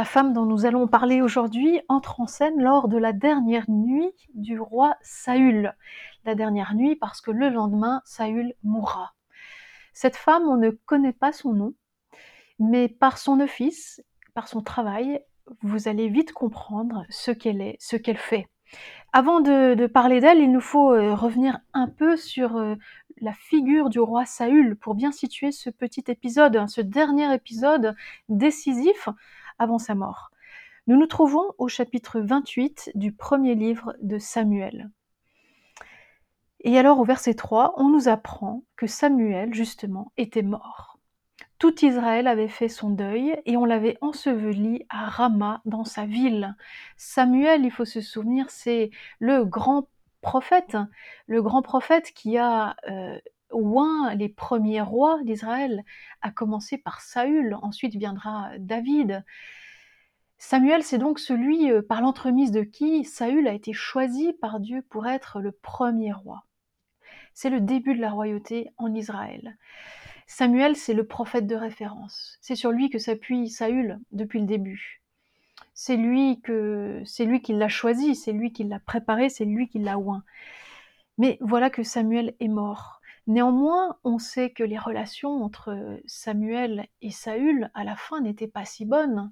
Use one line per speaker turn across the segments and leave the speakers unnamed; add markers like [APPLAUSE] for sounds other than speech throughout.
La femme dont nous allons parler aujourd'hui entre en scène lors de la dernière nuit du roi Saül. La dernière nuit parce que le lendemain, Saül mourra. Cette femme, on ne connaît pas son nom, mais par son office, par son travail, vous allez vite comprendre ce qu'elle est, ce qu'elle fait. Avant de, parler d'elle, il nous faut euh, revenir un peu sur euh, la figure du roi Saül pour bien situer ce petit épisode, hein, ce dernier épisode décisif avant sa mort. Nous nous trouvons au chapitre 28 du premier livre de Samuel. Et alors au verset 3, on nous apprend que Samuel, justement, était mort. Tout Israël avait fait son deuil et on l'avait enseveli à Rama dans sa ville. Samuel, il faut se souvenir, c'est le grand prophète, le grand prophète qui a euh, oint les premiers rois d'Israël, à commencer par Saül, ensuite viendra David. Samuel, c'est donc celui euh, par l'entremise de qui Saül a été choisi par Dieu pour être le premier roi. C'est le début de la royauté en Israël. Samuel, c'est le prophète de référence. C'est sur lui que s'appuie Saül depuis le début. C'est lui que c'est lui qui l'a choisi, c'est lui qui l'a préparé, c'est lui qui l'a oint. Mais voilà que Samuel est mort. Néanmoins, on sait que les relations entre Samuel et Saül, à la fin, n'étaient pas si bonnes.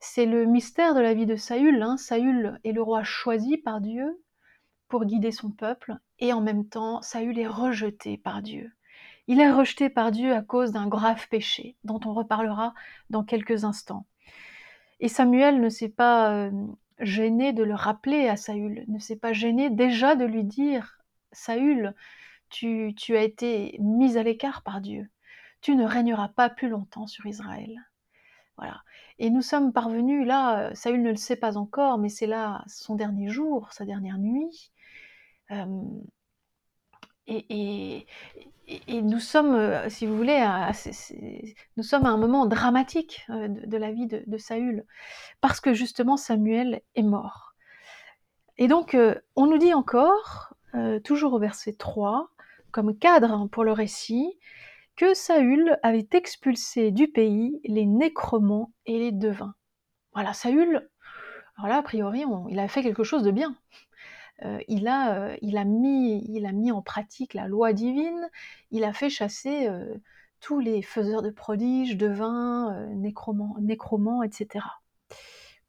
C'est le mystère de la vie de Saül. Hein. Saül est le roi choisi par Dieu pour guider son peuple, et en même temps, Saül est rejeté par Dieu. Il est rejeté par Dieu à cause d'un grave péché, dont on reparlera dans quelques instants. Et Samuel ne s'est pas euh, gêné de le rappeler à Saül, ne s'est pas gêné déjà de lui dire Saül, tu, as été mis à l'écart par Dieu. Tu ne régneras pas plus longtemps sur Israël. Voilà. Et nous sommes parvenus là, euh, Saül ne le sait pas encore, mais c'est là son dernier jour, sa dernière nuit. Euh, et, nous sommes, euh, si vous voulez, à, nous sommes à un moment dramatique de, la vie de, Saül, parce que justement Samuel est mort. Et donc, on nous dit encore, toujours au verset 3, cadre hein, pour le récit que Saül avait expulsé du pays les nécromants et les devins. Voilà, Saül, alors là, a priori, il a fait quelque chose de bien. Euh, il, a, euh, il a mis en pratique la loi divine, il a fait chasser euh, tous les faiseurs de prodiges, devins, nécromants, nécromants, etc.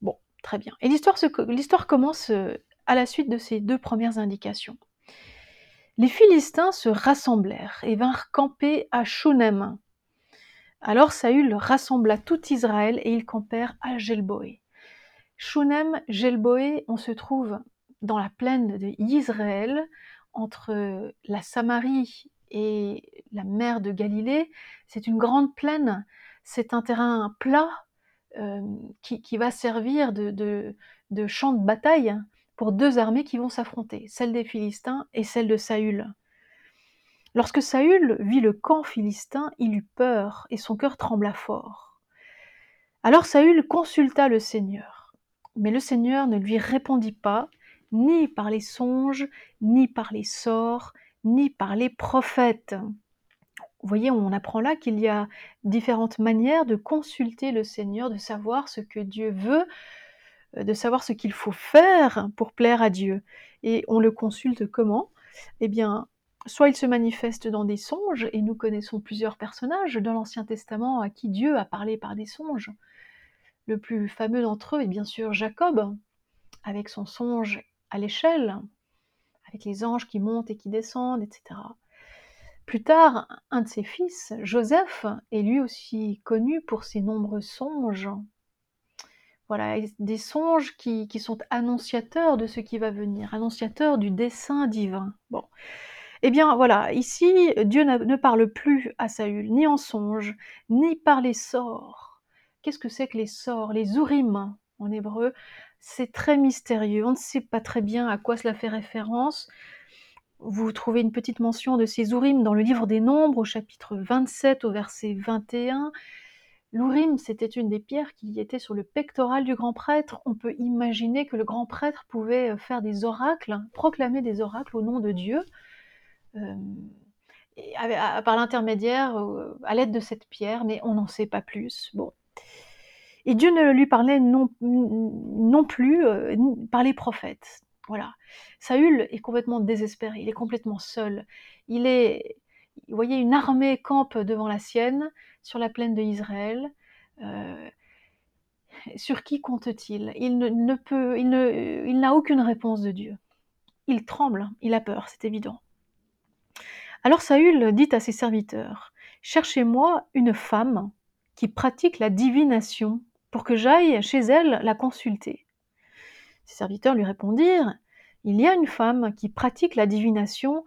Bon, très bien. Et l'histoire commence à la suite de ces deux premières indications. Les Philistins se rassemblèrent et vinrent camper à Shunem. Alors Saül rassembla tout Israël et ils campèrent à Gelboé. Shunem, Gelboé, on se trouve dans la plaine de Israël, entre la Samarie et la mer de Galilée. C'est une grande plaine, c'est un terrain plat euh, qui, va servir de champ de bataille pour deux armées qui vont s'affronter, celle des Philistins et celle de Saül. Lorsque Saül vit le camp philistin, il eut peur et son cœur trembla fort. Alors Saül consulta le Seigneur, mais le Seigneur ne lui répondit pas, ni par les songes, ni par les sorts, ni par les prophètes. Vous voyez, on apprend là qu'il y a différentes manières de consulter le Seigneur, de savoir ce que Dieu veut de savoir ce qu'il faut faire pour plaire à Dieu. Et on le consulte comment? Eh bien, soit il se manifeste dans des songes, et nous connaissons plusieurs personnages dans l'Ancien Testament à qui Dieu a parlé par des songes. Le plus fameux d'entre eux est bien sûr Jacob, avec son songe à l'échelle, avec les anges qui montent et qui descendent, etc. Plus tard, un de ses fils, Joseph, est lui aussi connu pour ses nombreux songes voilà, des songes qui, sont annonciateurs de ce qui va venir, annonciateurs du dessein divin. Bon. Eh bien voilà, ici, Dieu ne parle plus à Saül, ni en songe, ni par les sorts. Qu'est-ce que c'est que les sorts? Les urim en hébreu, c'est très mystérieux, on ne sait pas très bien à quoi cela fait référence. Vous trouvez une petite mention de ces urim dans le livre des Nombres, au chapitre 27, au verset 21. L'Urim, c'était une des pierres qui était sur le pectoral du grand prêtre. On peut imaginer que le grand prêtre pouvait euh, faire des oracles, proclamer des oracles au nom de Dieu, euh, par l'intermédiaire, euh, à l'aide de cette pierre, mais on n'en sait pas plus. Bon. Et Dieu ne lui parlait non, plus par les prophètes. Voilà. Saül est complètement désespéré, il est complètement seul. Il est, vous voyez, une armée campe devant la sienne, sur la plaine de Israël. Euh, sur qui compte-t-il? Il ne, peut, il n'a aucune réponse de Dieu. Il tremble, il a peur, c'est évident. Alors Saül dit à ses serviteurs Cherchez-moi une femme qui pratique la divination pour que j'aille chez elle la consulter. Ses serviteurs lui répondirent Il y a une femme qui pratique la divination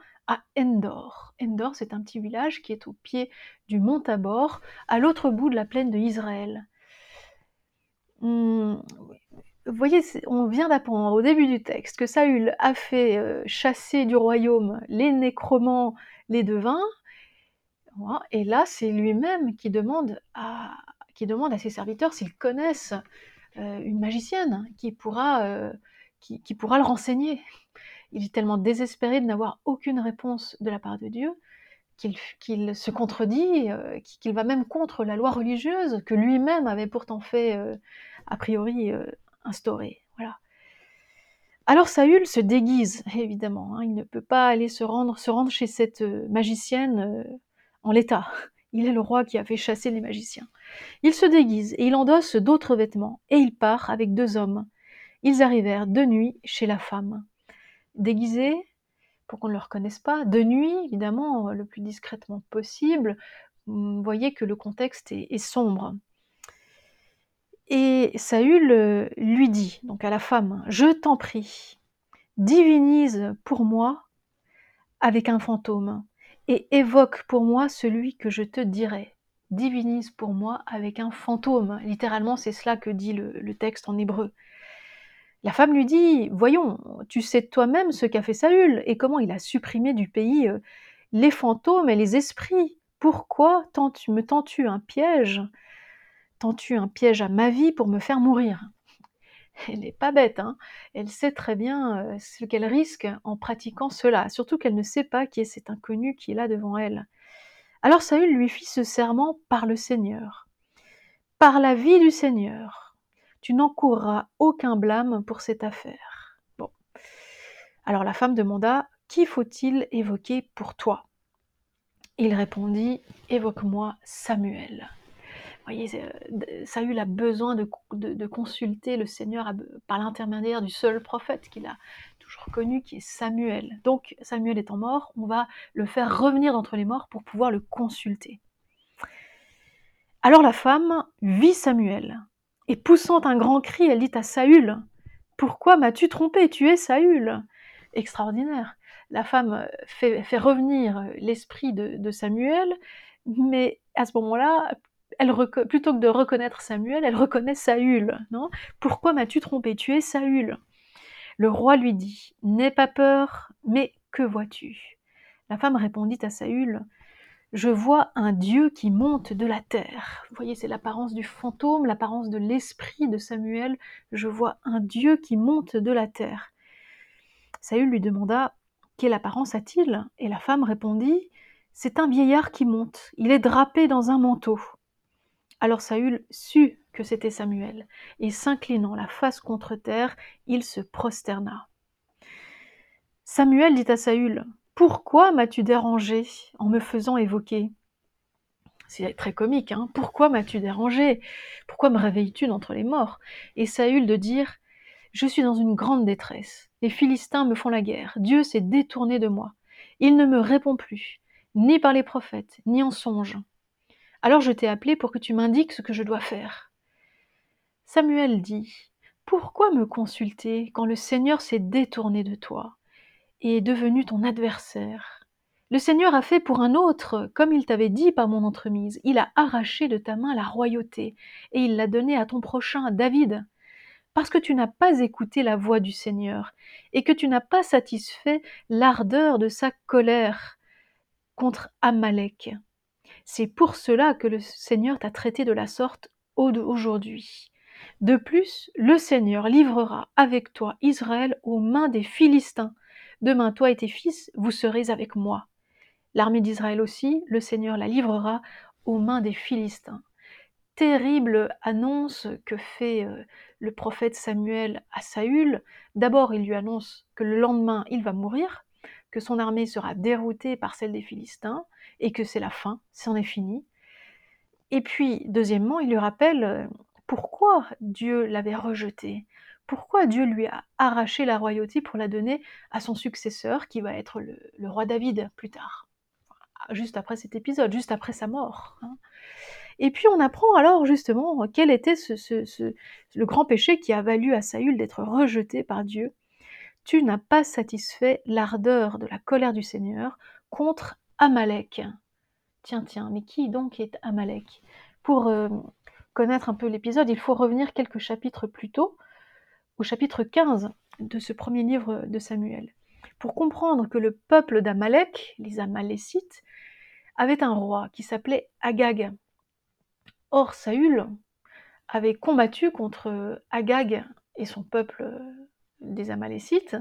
Endor. Endor, c'est un petit village qui est au pied du mont Tabor, à l'autre bout de la plaine de Israël. Hmm, vous voyez, on vient d'apprendre au début du texte que Saül a fait euh, chasser du royaume les nécromants, les devins, et là c'est lui-même qui demande à, qui demande à ses serviteurs s'ils connaissent euh, une magicienne qui pourra, euh, qui, pourra le renseigner. Il est tellement désespéré de n'avoir aucune réponse de la part de Dieu qu'il se contredit, euh, qu'il va même contre la loi religieuse que lui-même avait pourtant fait, a priori, instaurer. Voilà. Alors Saül se déguise, évidemment. Hein, il ne peut pas aller se rendre, se rendre chez cette magicienne en l'état. [LAUGHS] Il est le roi qui a fait chasser les magiciens. Il se déguise et il endosse d'autres vêtements, et il part avec deux hommes. Ils arrivèrent de nuit chez la femme. Déguisés, pour qu'on ne le reconnaisse pas, de nuit, évidemment, le plus discrètement possible. Vous voyez que le contexte est, est sombre. Et Saül euh, lui dit, donc à la femme, Je t'en prie, divinise pour moi avec un fantôme, et évoque pour moi celui que je te dirai divinise pour moi avec un fantôme. Littéralement, c'est cela que dit le, texte en hébreu. La femme lui dit, voyons, tu sais toi-même ce qu'a fait Saül et comment il a supprimé du pays euh, les fantômes et les esprits. Pourquoi me tends-tu un piège Tends-tu un piège à ma vie pour me faire mourir? [LAUGHS] Elle n'est pas bête, hein elle sait très bien euh, ce qu'elle risque en pratiquant cela, surtout qu'elle ne sait pas qui est cet inconnu qui est là devant elle. Alors Saül lui fit ce serment par le Seigneur. Par la vie du Seigneur, tu n'encourras aucun blâme pour cette affaire. Bon. Alors la femme demanda Qui faut-il évoquer pour toi? Il répondit Évoque-moi Samuel. Vous voyez, euh, Saül a besoin de, consulter le Seigneur par l'intermédiaire du seul prophète qu'il a connu qui est Samuel. Donc Samuel étant mort, on va le faire revenir d'entre les morts pour pouvoir le consulter. Alors la femme vit Samuel, et poussant un grand cri, elle dit à Saül, Pourquoi m'as-tu trompé? Tu es Saül Extraordinaire. La femme fait, revenir l'esprit de, Samuel, mais à ce moment-là, plutôt que de reconnaître Samuel, elle reconnaît Saül. Non Pourquoi m'as-tu trompé? Tu es Saül. Le roi lui dit N'aie pas peur, mais que vois-tu? La femme répondit à Saül Je vois un Dieu qui monte de la terre. Vous voyez, c'est l'apparence du fantôme, l'apparence de l'esprit de Samuel. Je vois un Dieu qui monte de la terre. Saül lui demanda Quelle apparence a-t-il? Et la femme répondit C'est un vieillard qui monte. Il est drapé dans un manteau. Alors Saül sut que c'était Samuel, et s'inclinant la face contre terre, il se prosterna. Samuel dit à Saül, Pourquoi m'as-tu dérangé en me faisant évoquer? C'est très comique, hein Pourquoi m'as-tu dérangé? Pourquoi me réveilles-tu d'entre les morts? Et Saül de dire, Je suis dans une grande détresse. Les Philistins me font la guerre. Dieu s'est détourné de moi. Il ne me répond plus, ni par les prophètes, ni en songe. Alors je t'ai appelé pour que tu m'indiques ce que je dois faire. Samuel dit Pourquoi me consulter quand le Seigneur s'est détourné de toi? Est devenu ton adversaire Le Seigneur a fait pour un autre, comme il t'avait dit par mon entremise. Il a arraché de ta main la royauté et il l'a donnée à ton prochain, David. Parce que tu n'as pas écouté la voix du Seigneur et que tu n'as pas satisfait l'ardeur de sa colère contre Amalek. C'est pour cela que le Seigneur t'a traité de la sorte aujourd'hui. De plus, le Seigneur livrera avec toi Israël aux mains des Philistins. Demain, toi et tes fils, vous serez avec moi. L'armée d'Israël aussi, le Seigneur la livrera aux mains des Philistins. terrible annonce que fait le prophète Samuel à Saül. D'abord, il lui annonce que le lendemain, il va mourir, que son armée sera déroutée par celle des Philistins, et que c'est la fin, c'en est fini. Et puis, deuxièmement, il lui rappelle pourquoi Dieu l'avait rejeté, pourquoi Dieu lui a arraché la royauté pour la donner à son successeur, qui va être le, roi David plus tard, juste après cet épisode, juste après sa mort. Hein. Et puis on apprend alors justement quel était le grand péché qui a valu à Saül d'être rejeté par Dieu. Tu n'as pas satisfait l'ardeur de la colère du Seigneur contre Amalek. Tiens, tiens, mais qui donc est Amalek? Pour euh, connaître un peu l'épisode, il faut revenir quelques chapitres plus tôt, chapitre 15 de ce premier livre de Samuel, pour comprendre que le peuple d'Amalek, les Amalécites, avait un roi qui s'appelait Agag. Or, Saül avait combattu contre Agag et son peuple des Amalécites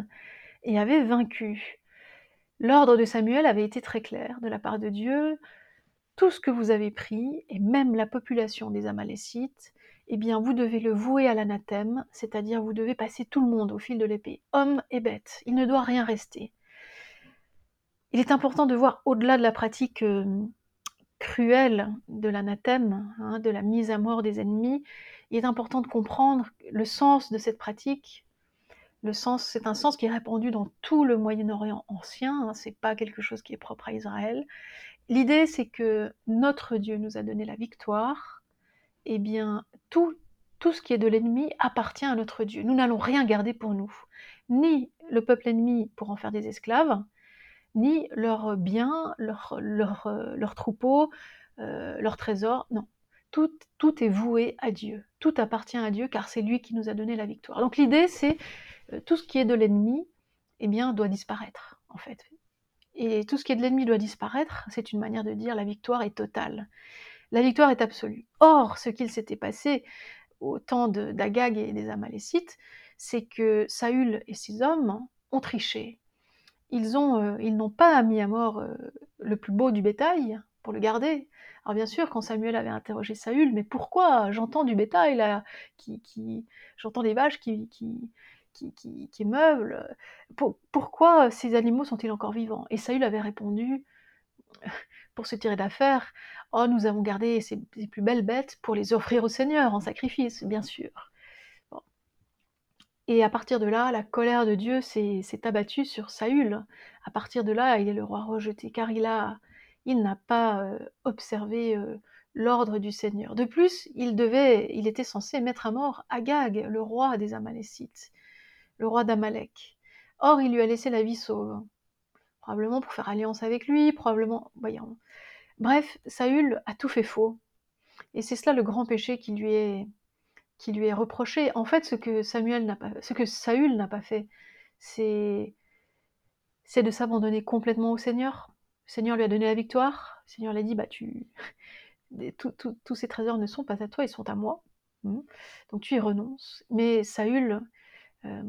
et avait vaincu. L'ordre de Samuel avait été très clair de la part de Dieu. Tout ce que vous avez pris, et même la population des Amalécites, eh bien, vous devez le vouer à l'anathème, c'est-à-dire vous devez passer tout le monde au fil de l'épée, homme et bête. Il ne doit rien rester. Il est important de voir au-delà de la pratique euh, cruelle de l'anathème, hein, de la mise à mort des ennemis, il est important de comprendre le sens de cette pratique. C'est un sens qui est répandu dans tout le Moyen-Orient ancien, hein, c'est pas quelque chose qui est propre à Israël. L'idée, c'est que notre Dieu nous a donné la victoire, eh bien, tout, tout ce qui est de l'ennemi appartient à notre Dieu. Nous n'allons rien garder pour nous, ni le peuple ennemi pour en faire des esclaves, ni leurs biens, leurs leur, troupeaux, euh, leurs trésors. Non, tout, tout, est voué à Dieu. Tout appartient à Dieu car c'est lui qui nous a donné la victoire. Donc l'idée, c'est euh, tout ce qui est de l'ennemi, eh bien, doit disparaître, en fait. Et tout ce qui est de l'ennemi doit disparaître, c'est une manière de dire la victoire est totale. La victoire est absolue. Or, ce qu'il s'était passé au temps d'Agag et des Amalécites, c'est que Saül et ses hommes ont triché, ils euh, n'ont pas mis à mort euh, le plus beau du bétail pour le garder. Alors bien sûr, quand Samuel avait interrogé Saül, mais pourquoi j'entends du bétail là, qui, qui j'entends des vaches qui, qui, qui, qui meublent, pourquoi ces animaux sont-ils encore vivants? Et Saül avait répondu, pour se tirer d'affaire, oh nous avons gardé ces, plus belles bêtes pour les offrir au Seigneur en sacrifice, bien sûr. Et à partir de là, la colère de Dieu s'est abattue sur Saül. À partir de là, il est le roi rejeté, car il a, il n'a pas euh, observé euh, l'ordre du Seigneur. De plus, il devait, il était censé mettre à mort Agag, le roi des Amalécites, le roi d'Amalek. Or, il lui a laissé la vie sauve, probablement pour faire alliance avec lui, probablement, voyons. Bref, Saül a tout fait faux. Et c'est cela le grand péché qui lui est reproché. En fait, ce que Samuel pas, ce que Saül n'a pas fait, c'est de s'abandonner complètement au Seigneur. Le Seigneur lui a donné la victoire. Le Seigneur lui a dit, bah tu, tous ces trésors ne sont pas à toi, ils sont à moi. Hmm. Donc tu y renonces. Mais Saül, euh,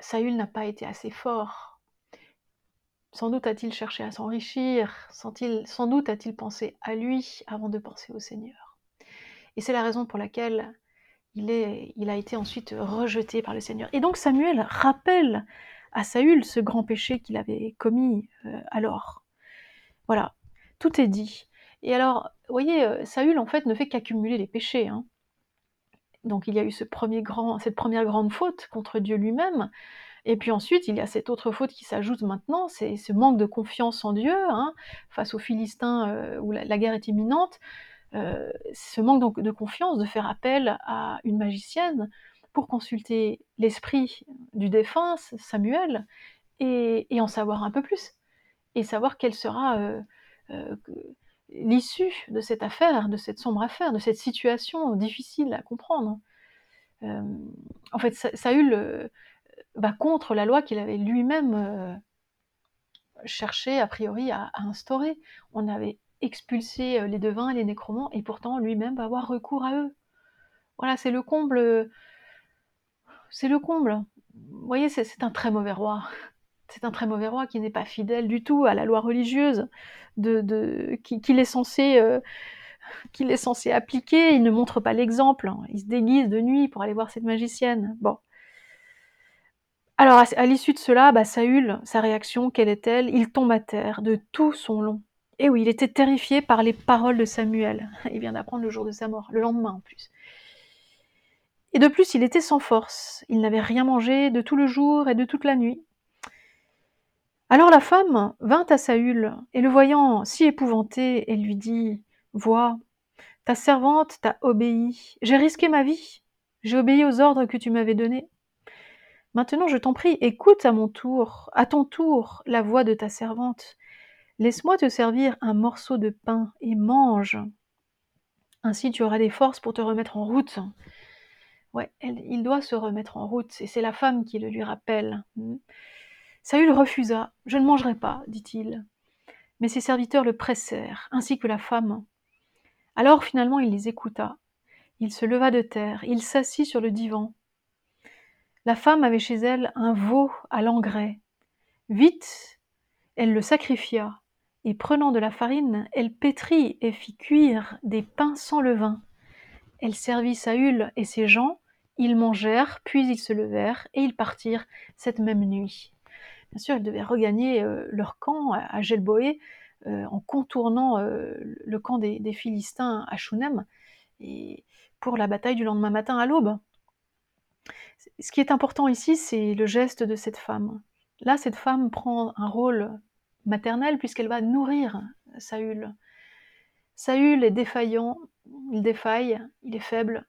Saül n'a pas été assez fort. Sans doute a-t-il cherché à s'enrichir, sans doute a-t-il pensé à lui avant de penser au Seigneur. Et c'est la raison pour laquelle il, est, il a été ensuite rejeté par le Seigneur. Et donc Samuel rappelle à Saül ce grand péché qu'il avait commis euh, alors. Voilà, tout est dit. Et alors, vous voyez, euh, Saül en fait ne fait qu'accumuler les péchés. Hein. Donc il y a eu ce premier grand, cette première grande faute contre Dieu lui-même. Et puis ensuite, il y a cette autre faute qui s'ajoute maintenant, c'est ce manque de confiance en Dieu, hein, face aux Philistins euh, où la, guerre est imminente. Euh, ce manque de confiance, de faire appel à une magicienne pour consulter l'esprit du défunt, Samuel, et, en savoir un peu plus, et savoir quelle sera euh, euh, l'issue de cette affaire, de cette sombre affaire, de cette situation difficile à comprendre. en fait, Saül contre la loi qu'il avait lui-même cherché a priori à, instaurer. On avait expulser les devins et les nécromants, et pourtant lui-même va avoir recours à eux. Voilà, c'est le comble. C'est le comble. Vous voyez, c'est un très mauvais roi. C'est un très mauvais roi qui n'est pas fidèle du tout à la loi religieuse, qu'il est censé qu'il est censé appliquer, il ne montre pas l'exemple, il se déguise de nuit pour aller voir cette magicienne. Bon. Alors, à, l'issue de cela, bah, Saül, sa réaction, quelle est-elle? Il tombe à terre de tout son long. Et oui, il était terrifié par les paroles de Samuel. [LAUGHS] Il vient d'apprendre le jour de sa mort, le lendemain en plus. Et de plus, il était sans force. Il n'avait rien mangé de tout le jour et de toute la nuit. Alors la femme vint à Saül, et le voyant si épouvanté, elle lui dit Vois, ta servante t'a obéi. J'ai risqué ma vie. J'ai obéi aux ordres que tu m'avais donnés. Maintenant, je t'en prie, écoute à mon tour, à ton tour, la voix de ta servante. Laisse-moi te servir un morceau de pain et mange. Ainsi tu auras des forces pour te remettre en route. Ouais, il doit se remettre en route, et c'est la femme qui le lui rappelle. Saül refusa. Je ne mangerai pas, dit-il. Mais ses serviteurs le pressèrent, ainsi que la femme. Alors finalement il les écouta. Il se leva de terre, il s'assit sur le divan. La femme avait chez elle un veau à l'engrais. Vite, elle le sacrifia, et prenant de la farine, elle pétrit et fit cuire des pains sans levain. Elle servit Saül et ses gens, ils mangèrent, puis ils se levèrent, et ils partirent cette même nuit. Bien sûr, ils devaient regagner euh, leur camp à Gelboé euh, en contournant euh, le camp des, Philistins à Shunem, et pour la bataille du lendemain matin à l'aube. Ce qui est important ici, c'est le geste de cette femme. Là, cette femme prend un rôle maternel puisqu'elle va nourrir Saül. Saül est défaillant, il défaille, il est faible,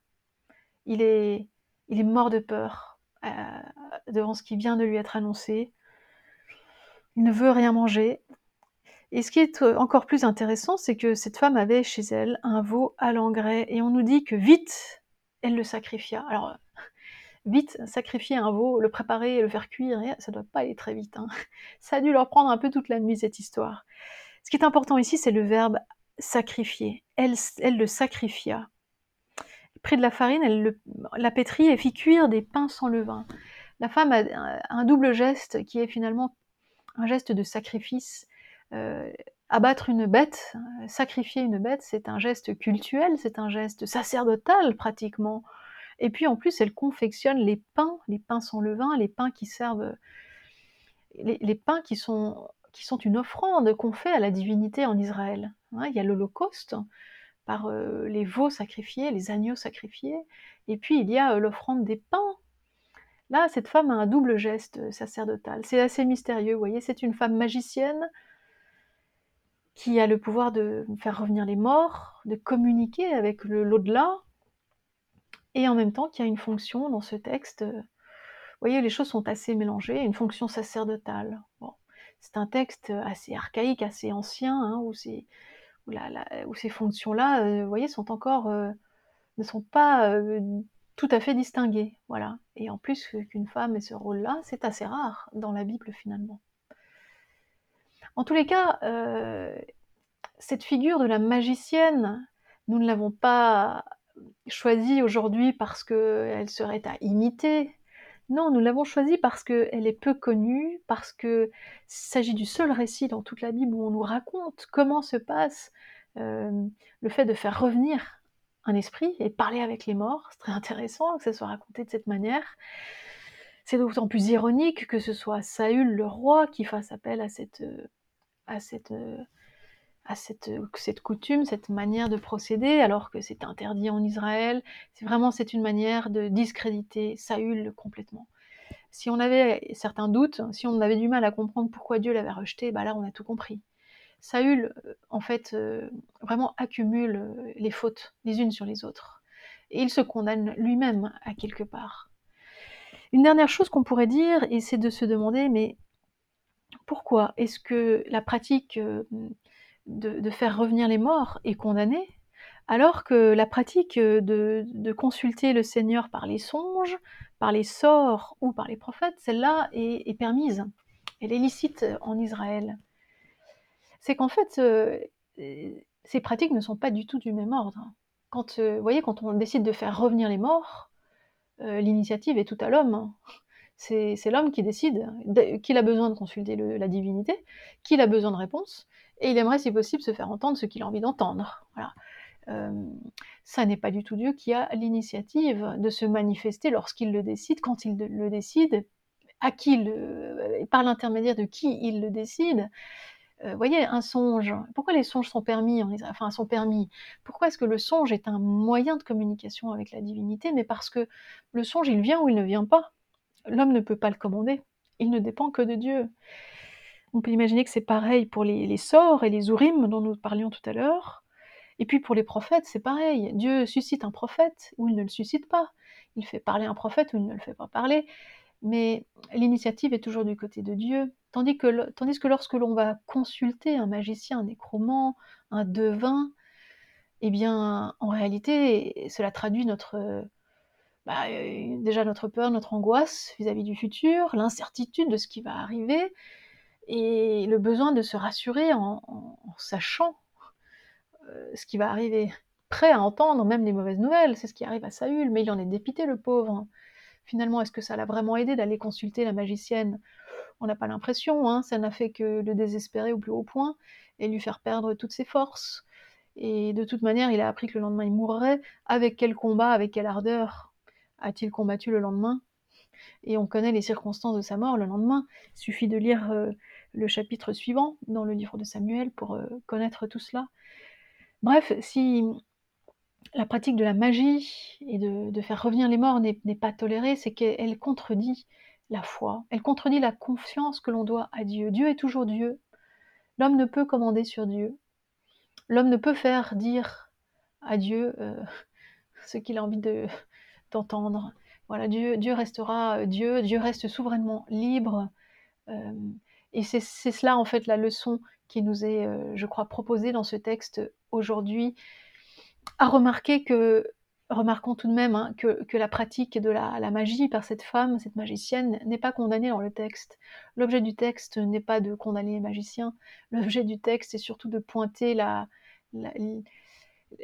il est, mort de peur euh, devant ce qui vient de lui être annoncé. Il ne veut rien manger. Et ce qui est euh, encore plus intéressant, c'est que cette femme avait chez elle un veau à l'engrais, et on nous dit que vite, elle le sacrifia. Vite, sacrifier un veau, le préparer et le faire cuire, ça doit pas aller très vite. Hein. [LAUGHS] Ça a dû leur prendre un peu toute la nuit, cette histoire. Ce qui est important ici, c'est le verbe sacrifier. Elle, le sacrifia. Pris de la farine, elle le, la pétrit et fit cuire des pains sans levain. La femme a un double geste qui est finalement un geste de sacrifice. Euh, abattre une bête, sacrifier une bête, c'est un geste cultuel, c'est un geste sacerdotal pratiquement. Et puis en plus, elle confectionne les pains, les pains sans levain, les pains qui servent, les, pains qui sont, qui sont une offrande qu'on fait à la divinité en Israël. Hein, il y a l'Holocauste par euh, les veaux sacrifiés, les agneaux sacrifiés, et puis il y a euh, l'offrande des pains. Là, cette femme a un double geste sacerdotal. C'est assez mystérieux, vous voyez, c'est une femme magicienne qui a le pouvoir de faire revenir les morts, de communiquer avec l'au-delà, et en même temps qui a une fonction dans ce texte. Vous voyez, les choses sont assez mélangées, une fonction sacerdotale. Bon. C'est un texte assez archaïque, assez ancien, hein, où, ces, où, ces fonctions-là, euh, vous voyez, euh, ne sont pas euh, tout à fait distinguées. Voilà. Et en plus qu'une femme ait ce rôle-là, c'est assez rare dans la Bible finalement. En tous les cas, cette figure de la magicienne, nous ne l'avons pas choisie aujourd'hui parce qu'elle serait à imiter. Non, nous l'avons choisie parce qu'elle est peu connue, parce qu'il s'agit du seul récit dans toute la Bible où on nous raconte comment se passe euh, le fait de faire revenir un esprit et parler avec les morts. C'est très intéressant que ça soit raconté de cette manière. C'est d'autant plus ironique que ce soit Saül le roi qui fasse appel à cette, à cette à cette, cette, coutume, cette manière de procéder, alors que c'est interdit en Israël. C'est vraiment c'est une manière de discréditer Saül complètement. Si on avait certains doutes, si on avait du mal à comprendre pourquoi Dieu l'avait rejeté, bah là on a tout compris. Saül, euh, en fait, euh, vraiment accumule euh, les fautes les unes sur les autres. Et il se condamne lui-même à quelque part. Une dernière chose qu'on pourrait dire, et c'est de se demander, mais pourquoi est-ce que la pratique de, faire revenir les morts est condamné, alors que la pratique de, consulter le Seigneur par les songes, par les sorts ou par les prophètes, celle-là est, permise. Elle est licite en Israël. C'est qu'en fait, euh, ces pratiques ne sont pas du tout du même ordre. Quand, euh, vous voyez, quand on décide de faire revenir les morts, euh, l'initiative est tout à l'homme. C'est l'homme qui décide qu'il a besoin de consulter la divinité, qu'il a besoin de réponses, et il aimerait, si possible, se faire entendre ce qu'il a envie d'entendre. Voilà. ça n'est pas du tout Dieu qui a l'initiative de se manifester lorsqu'il le décide, quand il le décide, à qui le, par l'intermédiaire de qui il le décide. Vous voyez, un songe. Pourquoi les songes sont permis Enfin, sont permis? Pourquoi est-ce que le songe est un moyen de communication avec la divinité Mais parce que le songe, il vient ou il ne vient pas? L'homme ne peut pas le commander. Il ne dépend que de Dieu. On peut imaginer que c'est pareil pour les, sorts et les ourim dont nous parlions tout à l'heure. Et puis pour les prophètes, c'est pareil. Dieu suscite un prophète ou il ne le suscite pas. Il fait parler un prophète ou il ne le fait pas parler. Mais l'initiative est toujours du côté de Dieu. Tandis que, tandis que lorsque l'on va consulter un magicien, un nécromant, un devin, eh bien, en réalité, cela traduit notre, bah, euh, déjà notre peur, notre angoisse vis-à-vis du futur, l'incertitude de ce qui va arriver, et le besoin de se rassurer en, sachant euh, ce qui va arriver, prêt à entendre même les mauvaises nouvelles, c'est ce qui arrive à Saül, mais il en est dépité le pauvre. Finalement, est-ce que ça l'a vraiment aidé d'aller consulter la magicienne? On n'a pas l'impression, hein, ça n'a fait que le désespérer au plus haut point et lui faire perdre toutes ses forces. Et de toute manière, il a appris que le lendemain il mourrait. Avec quel combat, avec quelle ardeur? A-t-il combattu le lendemain? Et on connaît les circonstances de sa mort le lendemain. Il suffit de lire euh, le chapitre suivant dans le livre de Samuel pour euh, connaître tout cela. Bref, si la pratique de la magie et de, faire revenir les morts n'est pas tolérée, c'est qu'elle contredit la foi, elle contredit la confiance que l'on doit à Dieu. Dieu est toujours Dieu. L'homme ne peut commander sur Dieu. L'homme ne peut faire dire à Dieu euh, [LAUGHS] ce qu'il a envie d'entendre. voilà, Dieu, Dieu restera Dieu, Dieu reste souverainement libre. Euh, et c'est cela en fait la leçon qui nous est, euh, je crois, proposée dans ce texte aujourd'hui à remarquer que, remarquons tout de même hein, que, la pratique de la, magie par cette femme, cette magicienne, n'est pas condamnée dans le texte. L'objet du texte n'est pas de condamner les magiciens. L'objet du texte est surtout de pointer la,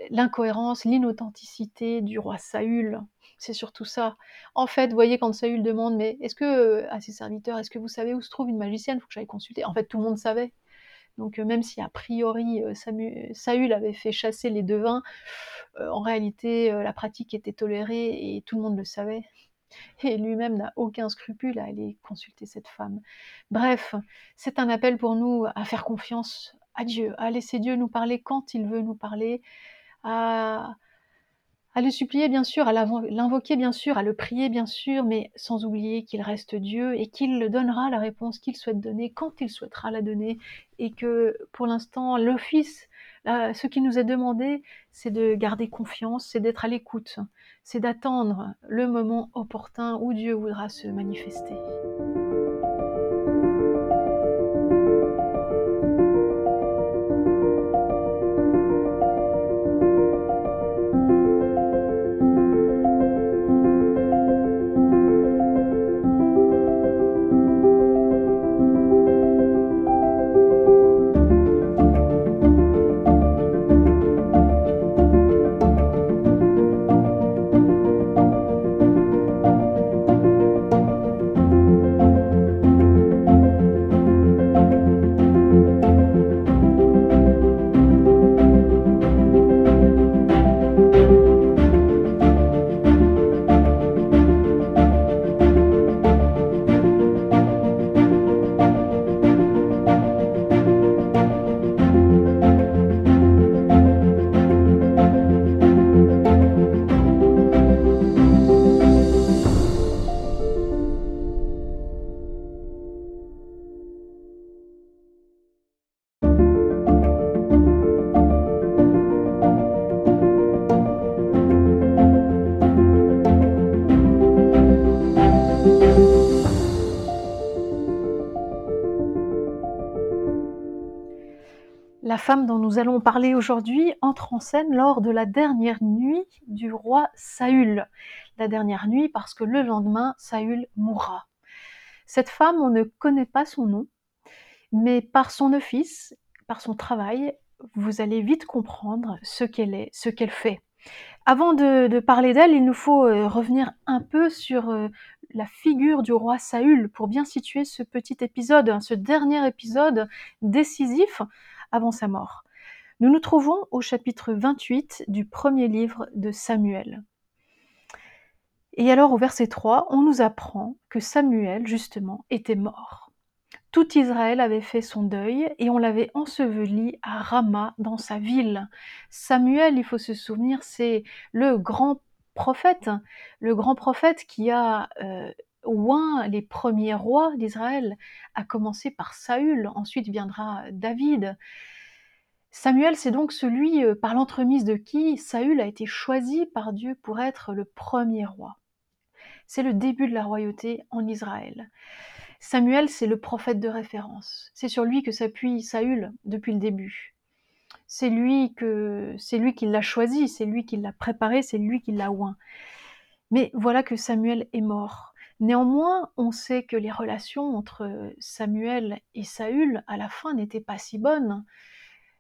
l'incohérence, l'inauthenticité du roi Saül. C'est surtout ça. En fait, vous voyez, quand Saül demande, mais est-ce que, à ses serviteurs, est-ce que vous savez où se trouve une magicienne? Il faut que j'aille consulter. En fait, tout le monde savait. Donc euh, même si a priori euh, Saül avait fait chasser les devins, euh, en réalité la pratique était tolérée et tout le monde le savait. Et lui-même n'a aucun scrupule à aller consulter cette femme. Bref, c'est un appel pour nous à faire confiance à Dieu, à laisser Dieu nous parler quand il veut nous parler, à le supplier bien sûr, à l'invoquer bien sûr, à le prier bien sûr, mais sans oublier qu'il reste Dieu et qu'il donnera la réponse qu'il souhaite donner quand il souhaitera la donner et que pour l'instant l'office, ce qui nous est demandé, c'est de garder confiance, c'est d'être à l'écoute, c'est d'attendre le moment opportun où Dieu voudra se manifester. La femme dont nous allons parler aujourd'hui entre en scène lors de la dernière nuit du roi Saül. La dernière nuit parce que le lendemain, Saül mourra. Cette femme, on ne connaît pas son nom, mais par son office, par son travail, vous allez vite comprendre ce qu'elle est, ce qu'elle fait. Avant de, parler d'elle, il nous faut euh, revenir un peu sur euh, la figure du roi Saül pour bien situer ce petit épisode, hein, ce dernier épisode décisif avant sa mort. Nous nous trouvons au chapitre 28 du premier livre de Samuel. Et alors au verset 3, on nous apprend que Samuel, justement, était mort. Tout Israël avait fait son deuil et on l'avait enseveli à Rama dans sa ville. Samuel, il faut se souvenir, c'est le grand prophète, le grand prophète qui a euh, oint les premiers rois d'Israël, à commencer par Saül, ensuite viendra David. Samuel, c'est donc celui euh, par l'entremise de qui Saül a été choisi par Dieu pour être le premier roi. C'est le début de la royauté en Israël. Samuel, c'est le prophète de référence. C'est sur lui que s'appuie Saül depuis le début. C'est lui que c'est lui qui l'a choisi, c'est lui qui l'a préparé, c'est lui qui l'a oint. Mais voilà que Samuel est mort. Néanmoins, on sait que les relations entre Samuel et Saül à la fin n'étaient pas si bonnes.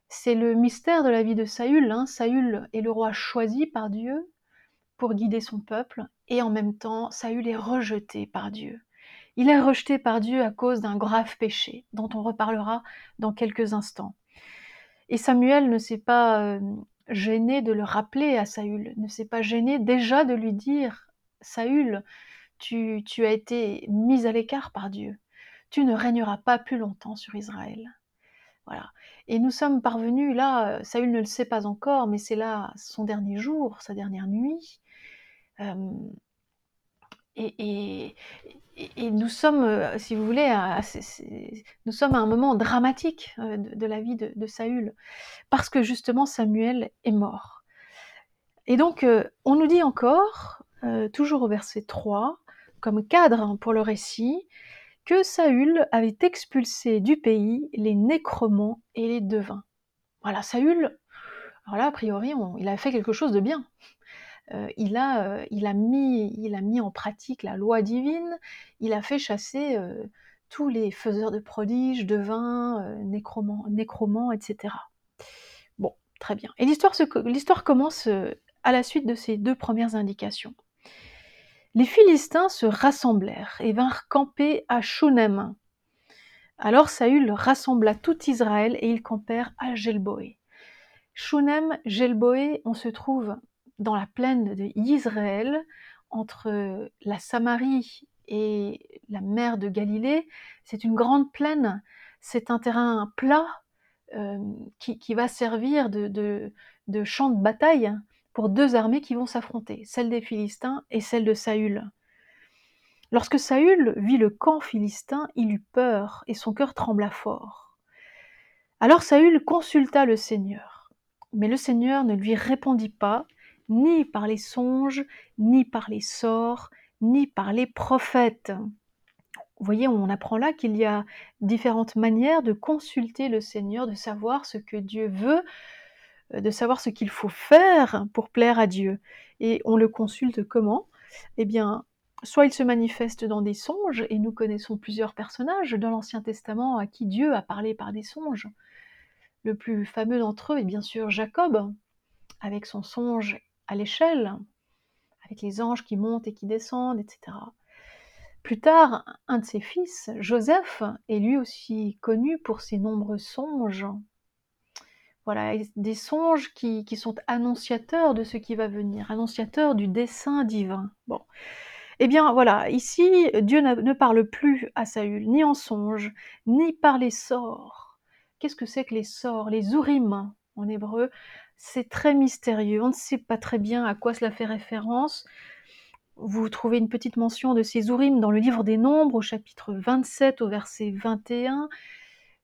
C'est le mystère de la vie de Saül. Hein. Saül est le roi choisi par Dieu pour guider son peuple, et en même temps, Saül est rejeté par Dieu. Il est rejeté par Dieu à cause d'un grave péché, dont on reparlera dans quelques instants. Et Samuel ne s'est pas euh, gêné de le rappeler à Saül, ne s'est pas gêné déjà de lui dire Saül, tu, as été mis à l'écart par Dieu. Tu ne régneras pas plus longtemps sur Israël. Voilà. Et nous sommes parvenus là, euh, Saül ne le sait pas encore, mais c'est là son dernier jour, sa dernière nuit. Euh, et, nous sommes, euh, si vous voulez, à, nous sommes à un moment dramatique de, la vie de, Saül, parce que justement Samuel est mort. Et donc, on nous dit encore, toujours au verset 3, cadre hein, pour le récit, que Saül avait expulsé du pays les nécromants et les devins. Voilà, Saül, alors là, a priori, il a fait quelque chose de bien. Euh, il, a, euh, il a mis en pratique la loi divine, il a fait chasser euh, tous les faiseurs de prodiges, devins, nécromants, nécromants, etc. Bon, très bien. Et l'histoire commence à la suite de ces deux premières indications. Les Philistins se rassemblèrent et vinrent camper à Shunem. Alors Saül rassembla tout Israël et ils campèrent à Gelboé. Shunem, Gelboé, on se trouve dans la plaine d'Israël, entre la Samarie et la mer de Galilée, c'est une grande plaine, c'est un terrain plat euh, qui, va servir de, champ de bataille pour deux armées qui vont s'affronter, celle des Philistins et celle de Saül. Lorsque Saül vit le camp philistin, il eut peur et son cœur trembla fort. Alors Saül consulta le Seigneur, mais le Seigneur ne lui répondit pas, ni par les songes, ni par les sorts, ni par les prophètes. Vous voyez, on apprend là qu'il y a différentes manières de consulter le Seigneur, de savoir ce que Dieu veut, de savoir ce qu'il faut faire pour plaire à Dieu. Et on le consulte comment? Eh bien, soit il se manifeste dans des songes, et nous connaissons plusieurs personnages dans l'Ancien Testament à qui Dieu a parlé par des songes. Le plus fameux d'entre eux est bien sûr Jacob, avec son songe à l'échelle, avec les anges qui montent et qui descendent, etc. Plus tard, un de ses fils, Joseph, est lui aussi connu pour ses nombreux songes. Voilà, des songes qui, sont annonciateurs de ce qui va venir, annonciateurs du dessein divin. Bon. Eh bien voilà, ici, Dieu ne parle plus à Saül, ni en songe, ni par les sorts. Qu'est-ce que c'est que les sorts? Les urim en hébreu, c'est très mystérieux, on ne sait pas très bien à quoi cela fait référence. Vous trouvez une petite mention de ces Urim dans le livre des Nombres, au chapitre 27, au verset 21.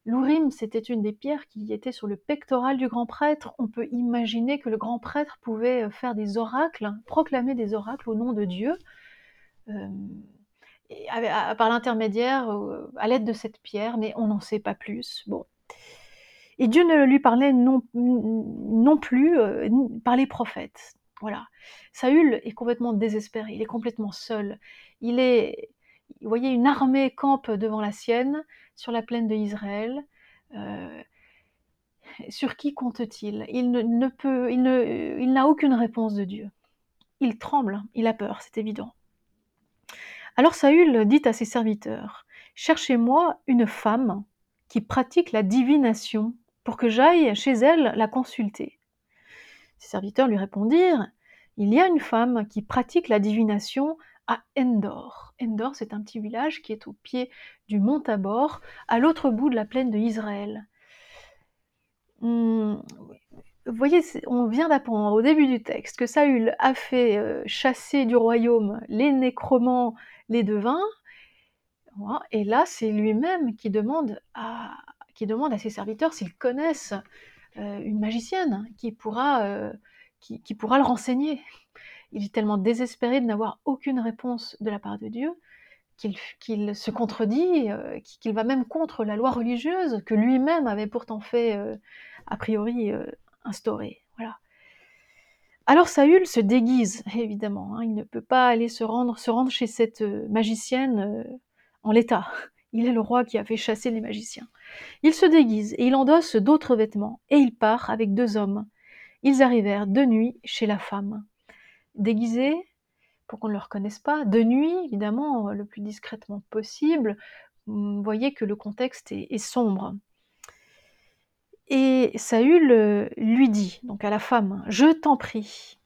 L'Urim, c'était une des pierres qui était sur le pectoral du grand prêtre. On peut imaginer que le grand prêtre pouvait euh, faire des oracles, proclamer des oracles au nom de Dieu, euh, par l'intermédiaire, euh, à l'aide de cette pierre, mais on n'en sait pas plus. Bon, et Dieu ne lui parlait non, plus par les prophètes. Voilà. Saül est complètement désespéré, il est complètement seul. Il est, vous voyez, une armée campe devant la sienne, sur la plaine de Israël. Euh, sur qui compte-t-il? Il ne, peut, il ne, il n'a aucune réponse de Dieu. Il tremble, il a peur, c'est évident. Alors Saül dit à ses serviteurs Cherchez-moi une femme qui pratique la divination pour que j'aille chez elle la consulter. Ses serviteurs lui répondirent Il y a une femme qui pratique la divination à Endor. Endor, c'est un petit village qui est au pied du mont Tabor, à l'autre bout de la plaine de Israël. Hmm, vous voyez, on vient d'apprendre au début du texte que Saül a fait euh, chasser du royaume les nécromants, les devins, et là c'est lui-même qui demande à, qui demande à ses serviteurs s'ils connaissent euh, une magicienne qui pourra, euh, qui, pourra le renseigner. Il est tellement désespéré de n'avoir aucune réponse de la part de Dieu qu'il se contredit, qu'il va même contre la loi religieuse que lui-même avait pourtant fait a priori instauré. Voilà. Alors Saül se déguise, évidemment. Hein. il ne peut pas aller se rendre, se rendre chez cette euh, magicienne euh, en l'état. [LAUGHS] Il est le roi qui a fait chasser les magiciens. Il se déguise et il endosse d'autres vêtements, et il part avec deux hommes. Ils arrivèrent de nuit chez la femme. Déguisés, pour qu'on ne le reconnaisse pas, de nuit, évidemment, le plus discrètement possible. Vous voyez que le contexte est sombre. Et Saül euh, lui dit, donc à la femme, Je t'en prie,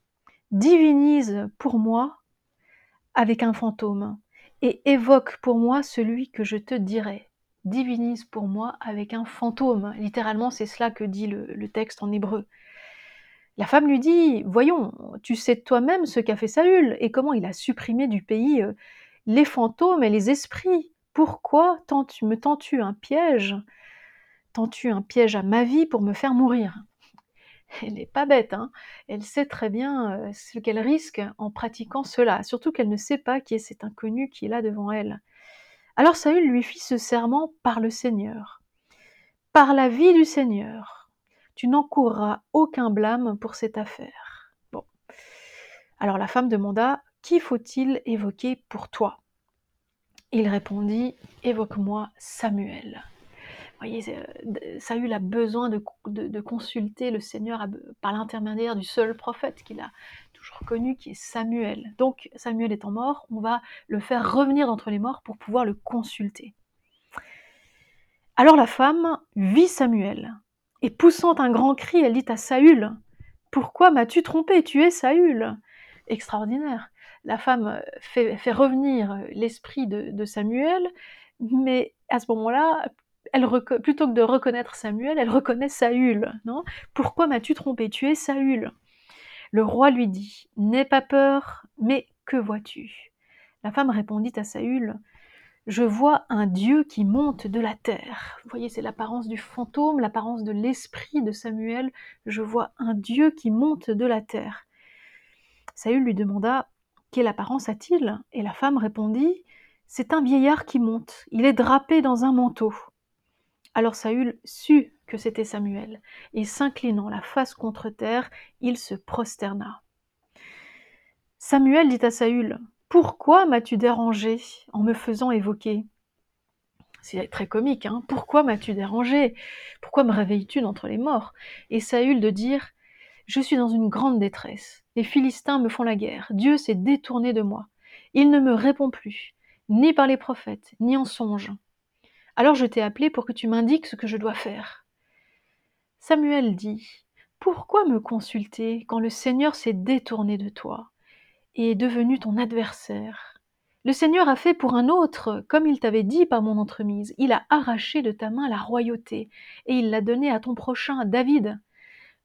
divinise pour moi avec un fantôme, et évoque pour moi celui que je te dirai. Divinise pour moi avec un fantôme. Littéralement, c'est cela que dit le, texte en hébreu. La femme lui dit, Voyons, tu sais toi-même ce qu'a fait Saül, et comment il a supprimé du pays euh, les fantômes et les esprits. Pourquoi me tends-tu un piège tends-tu un piège à ma vie pour me faire mourir? [LAUGHS] Elle n'est pas bête, hein elle sait très bien euh, ce qu'elle risque en pratiquant cela, surtout qu'elle ne sait pas qui est cet inconnu qui est là devant elle. Alors Saül lui fit ce serment par le Seigneur. Par la vie du Seigneur, tu n'encourras aucun blâme pour cette affaire. Alors la femme demanda Qui faut-il évoquer pour toi? Il répondit Évoque-moi Samuel voyez, euh, Saül a besoin de, consulter le Seigneur par l'intermédiaire du seul prophète qu'il a toujours connu, qui est Samuel. Donc Samuel étant mort, on va le faire revenir d'entre les morts pour pouvoir le consulter. Alors la femme vit Samuel, et poussant un grand cri, elle dit à Saül, Pourquoi m'as-tu trompé? Tu es Saül Extraordinaire. La femme fait, revenir l'esprit de Samuel, mais à ce moment-là, plutôt que de reconnaître Samuel, elle reconnaît Saül. Non Pourquoi m'as-tu trompé? Tu es Saül. Le roi lui dit N'aie pas peur, mais que vois-tu? La femme répondit à Saül Je vois un Dieu qui monte de la terre. Vous voyez, c'est l'apparence du fantôme, l'apparence de l'esprit de Samuel. Je vois un Dieu qui monte de la terre. Saül lui demanda Quelle apparence a-t-il? Et la femme répondit C'est un vieillard qui monte. Il est drapé dans un manteau. Alors Saül sut que c'était Samuel, et s'inclinant la face contre terre, il se prosterna. Samuel dit à Saül, Pourquoi m'as-tu dérangé en me faisant évoquer? C'est très comique, hein Pourquoi m'as-tu dérangé? Pourquoi me réveilles-tu d'entre les morts? Et Saül de dire, Je suis dans une grande détresse. Les Philistins me font la guerre. Dieu s'est détourné de moi. Il ne me répond plus, ni par les prophètes, ni en songe. Alors je t'ai appelé pour que tu m'indiques ce que je dois faire. Samuel dit Pourquoi me consulter quand le Seigneur s'est détourné de toi? Est devenu ton adversaire Le Seigneur a fait pour un autre, comme il t'avait dit par mon entremise. Il a arraché de ta main la royauté et il l'a donnée à ton prochain, David.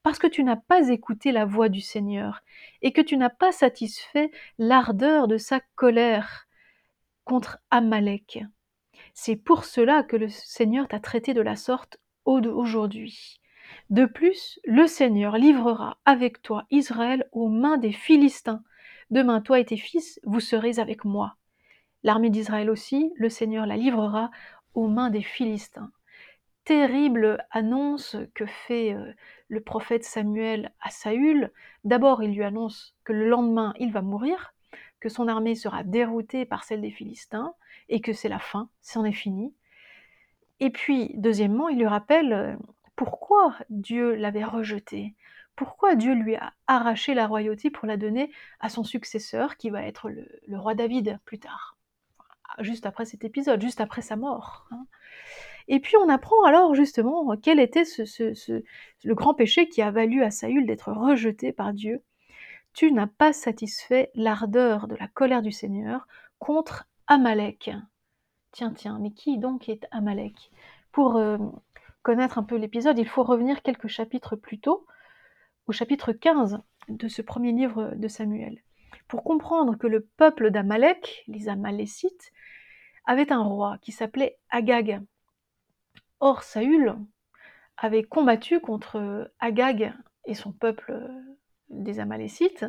Parce que tu n'as pas écouté la voix du Seigneur et que tu n'as pas satisfait l'ardeur de sa colère contre Amalek. C'est pour cela que le Seigneur t'a traité de la sorte aujourd'hui. De plus, le Seigneur livrera avec toi Israël aux mains des Philistins. Demain, toi et tes fils, vous serez avec moi. L'armée d'Israël aussi, le Seigneur la livrera aux mains des Philistins. Terrible annonce que fait euh, le prophète Samuel à Saül. D'abord, il lui annonce que le lendemain, il va mourir, que son armée sera déroutée par celle des Philistins et que c'est la fin, c'en est fini. Et puis, deuxièmement, il lui rappelle euh, pourquoi Dieu l'avait rejeté, pourquoi Dieu lui a arraché la royauté pour la donner à son successeur, qui va être le, roi David plus tard, juste après cet épisode, juste après sa mort. Hein. Et puis on apprend alors justement quel était le grand péché qui a valu à Saül d'être rejeté par Dieu. Tu n'as pas satisfait l'ardeur de la colère du Seigneur contre Amalek. Tiens, tiens, mais qui donc est Amalek? Pour euh, connaître un peu l'épisode, il faut revenir quelques chapitres plus tôt, chapitre 15 de ce premier livre de Samuel, pour comprendre que le peuple d'Amalek, les Amalécites, avait un roi qui s'appelait Agag. Or, Saül avait combattu contre Agag et son peuple des Amalécites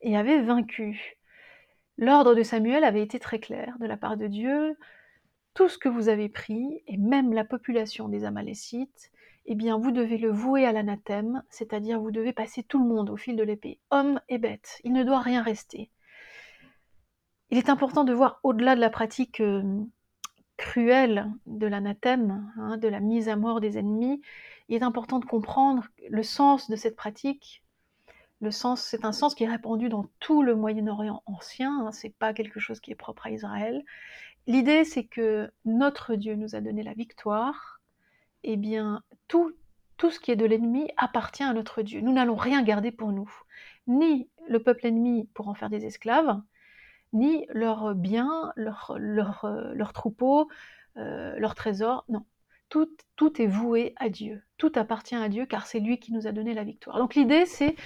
et avait vaincu. L'ordre de Samuel avait été très clair de la part de Dieu. Tout ce que vous avez pris, et même la population des Amalécites, eh bien, vous devez le vouer à l'anathème, c'est-à-dire vous devez passer tout le monde au fil de l'épée, homme et bête. Il ne doit rien rester. Il est important de voir au-delà de la pratique euh, cruelle de l'anathème, hein, de la mise à mort des ennemis, il est important de comprendre le sens de cette pratique. Le sens, c'est un sens qui est répandu dans tout le Moyen-Orient ancien, hein, c'est pas quelque chose qui est propre à Israël. L'idée, c'est que notre Dieu nous a donné la victoire, eh bien, tout, tout ce qui est de l'ennemi appartient à notre Dieu. Nous n'allons rien garder pour nous, ni le peuple ennemi pour en faire des esclaves, ni leurs biens, leurs leur, troupeaux, euh, leurs trésors. Non, tout, tout, est voué à Dieu. Tout appartient à Dieu car c'est lui qui nous a donné la victoire. Donc l'idée, c'est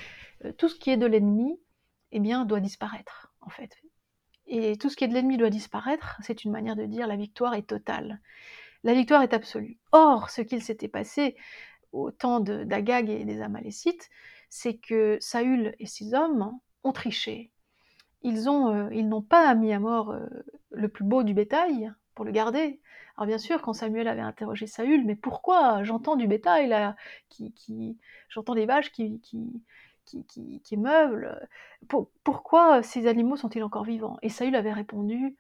euh, tout ce qui est de l'ennemi, eh bien, doit disparaître, en fait. Et tout ce qui est de l'ennemi doit disparaître, c'est une manière de dire la victoire est totale. La victoire est absolue. Or, ce qu'il s'était passé au temps d'Agag et des Amalécites, c'est que Saül et ses hommes ont triché, ils euh, n'ont pas mis à mort euh, le plus beau du bétail pour le garder. Alors bien sûr, quand Samuel avait interrogé Saül, mais pourquoi j'entends du bétail là, qui, qui j'entends des vaches qui, qui, qui, qui meublent, pourquoi ces animaux sont-ils encore vivants? Et Saül avait répondu,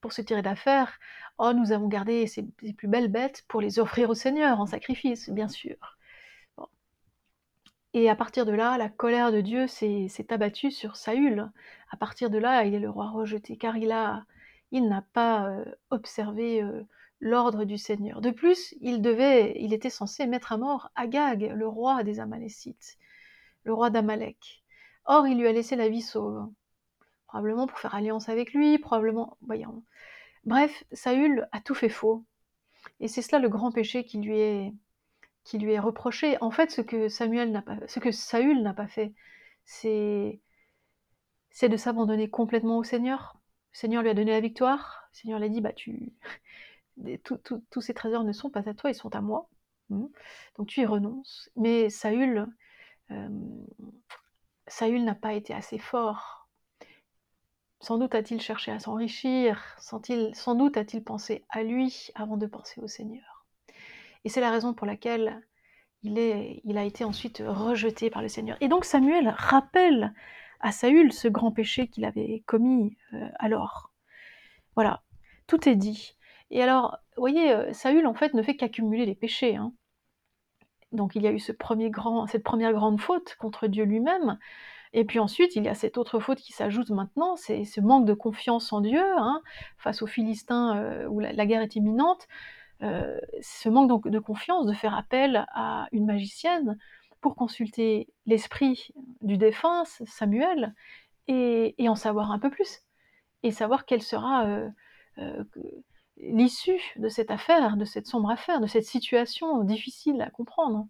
pour se tirer d'affaire, oh nous avons gardé ces, plus belles bêtes pour les offrir au Seigneur en sacrifice, bien sûr. Et à partir de là, la colère de Dieu s'est abattue sur Saül. À partir de là, il est le roi rejeté, car il a, il n'a pas euh, observé euh, l'ordre du Seigneur. De plus, il devait, il était censé mettre à mort Agag, le roi des Amalécites, le roi d'Amalek. Or, il lui a laissé la vie sauve, probablement pour faire alliance avec lui, probablement, voyons. Bref, Saül a tout fait faux. Et c'est cela le grand péché qui lui est reproché. En fait, ce que Samuel pas, ce que Saül n'a pas fait, c'est de s'abandonner complètement au Seigneur. Le Seigneur lui a donné la victoire. Le Seigneur lui a dit, bah tu, tous ces trésors ne sont pas à toi, ils sont à moi. Hmm. Donc tu y renonces. Mais Saül, euh, Saül n'a pas été assez fort. Sans doute a-t-il cherché à s'enrichir, sans doute a-t-il pensé à lui avant de penser au Seigneur. Et c'est la raison pour laquelle il, a été ensuite rejeté par le Seigneur. Et donc Samuel rappelle à Saül ce grand péché qu'il avait commis euh, alors. Voilà, tout est dit. Et alors, vous voyez, euh, Saül en fait ne fait qu'accumuler les péchés. Hein. Donc il y a eu cette première grande faute contre Dieu lui-même. Et puis ensuite, il y a cette autre faute qui s'ajoute maintenant, c'est ce manque de confiance en Dieu, hein, face aux Philistins euh, où la, guerre est imminente. Euh, ce manque de confiance, de faire appel à une magicienne pour consulter l'esprit du défunt, Samuel, et, en savoir un peu plus, et savoir quelle sera euh, euh, l'issue de cette affaire, de cette sombre affaire, de cette situation difficile à comprendre.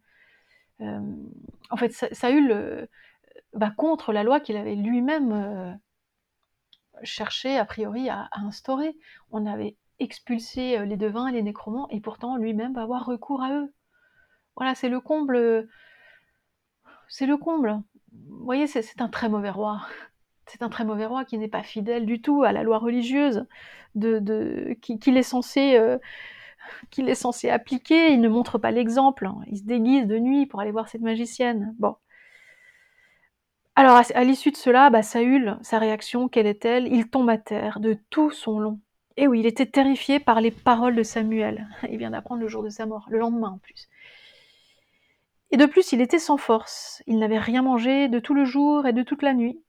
en fait, Saül contre la loi qu'il avait lui-même cherché a priori à, instaurer. On avait expulser les devins et les nécromants, et pourtant lui-même va avoir recours à eux. Voilà, c'est le comble. C'est le comble. Vous voyez, c'est un très mauvais roi. C'est un très mauvais roi qui n'est pas fidèle du tout à la loi religieuse qu'il est censé qu'il est censé appliquer. Il ne montre pas l'exemple. Il se déguise de nuit pour aller voir cette magicienne. Bon. Alors, à, l'issue de cela, bah, Saül, sa réaction, quelle est-elle? Il tombe à terre de tout son long. Et oui, il était terrifié par les paroles de Samuel. [LAUGHS] Il vient d'apprendre le jour de sa mort, le lendemain en plus. Et de plus, il était sans force. Il n'avait rien mangé de tout le jour et de toute la nuit.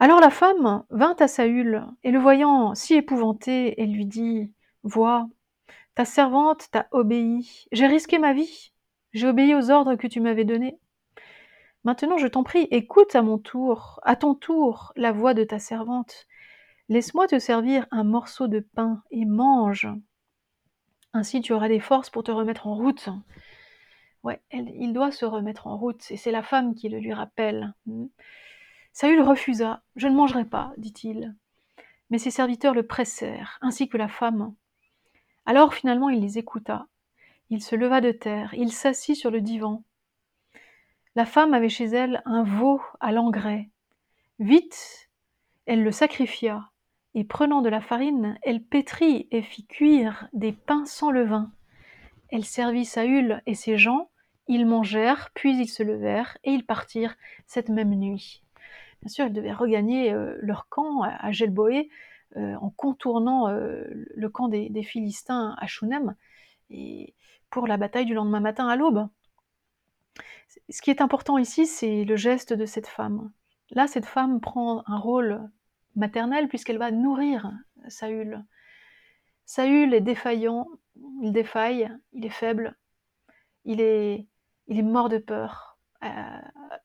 Alors la femme vint à Saül, et le voyant si épouvanté, elle lui dit Vois, Ta servante t'a obéi. J'ai risqué ma vie. J'ai obéi aux ordres que tu m'avais donnés. Maintenant, je t'en prie, écoute à mon tour, à ton tour, la voix de ta servante. Laisse-moi te servir un morceau de pain et mange. Ainsi tu auras des forces pour te remettre en route. Ouais, il doit se remettre en route, et c'est la femme qui le lui rappelle. Saül refusa. Je ne mangerai pas, dit-il. Mais ses serviteurs le pressèrent, ainsi que la femme. Alors finalement il les écouta. Il se leva de terre, il s'assit sur le divan. La femme avait chez elle un veau à l'engrais. Vite, elle le sacrifia, et prenant de la farine, elle pétrit et fit cuire des pains sans levain. Elle servit Saül et ses gens, ils mangèrent, puis ils se levèrent, et ils partirent cette même nuit. Bien sûr, ils devaient regagner euh, leur camp à Gelboé euh, en contournant euh, le camp des, Philistins à Shunem, et pour la bataille du lendemain matin à l'aube. Ce qui est important ici, c'est le geste de cette femme. Là, cette femme prend un rôle maternel puisqu'elle va nourrir Saül. Saül est défaillant, il défaille, il est faible, il est, il est mort de peur euh,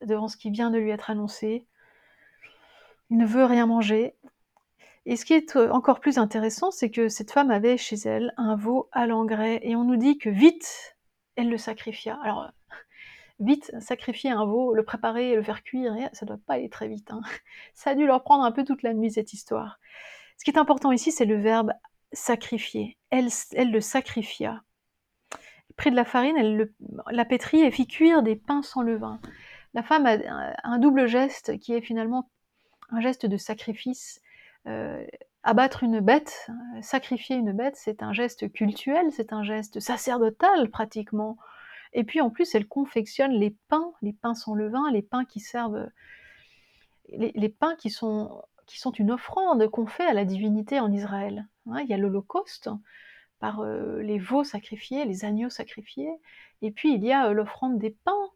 devant ce qui vient de lui être annoncé. Il ne veut rien manger. Et ce qui est encore plus intéressant, c'est que cette femme avait chez elle un veau à l'engrais et on nous dit que vite, elle le sacrifia. Alors, vite sacrifier un veau, le préparer et le faire cuire, ça doit pas aller très vite. Hein. [LAUGHS] Ça a dû leur prendre un peu toute la nuit cette histoire. Ce qui est important ici, c'est le verbe sacrifier. Elle, le sacrifia. Pris de la farine, elle le, la pétrit et fit cuire des pains sans levain. La femme a un double geste qui est finalement un geste de sacrifice. Euh, abattre une bête, sacrifier une bête, c'est un geste cultuel, c'est un geste sacerdotal pratiquement. Et puis en plus, elle confectionne les pains, les pains sans levain, les pains qui servent, les, pains qui sont, qui sont une offrande qu'on fait à la divinité en Israël. Hein, il y a l'Holocauste par euh, les veaux sacrifiés, les agneaux sacrifiés, et puis il y a euh, l'offrande des pains.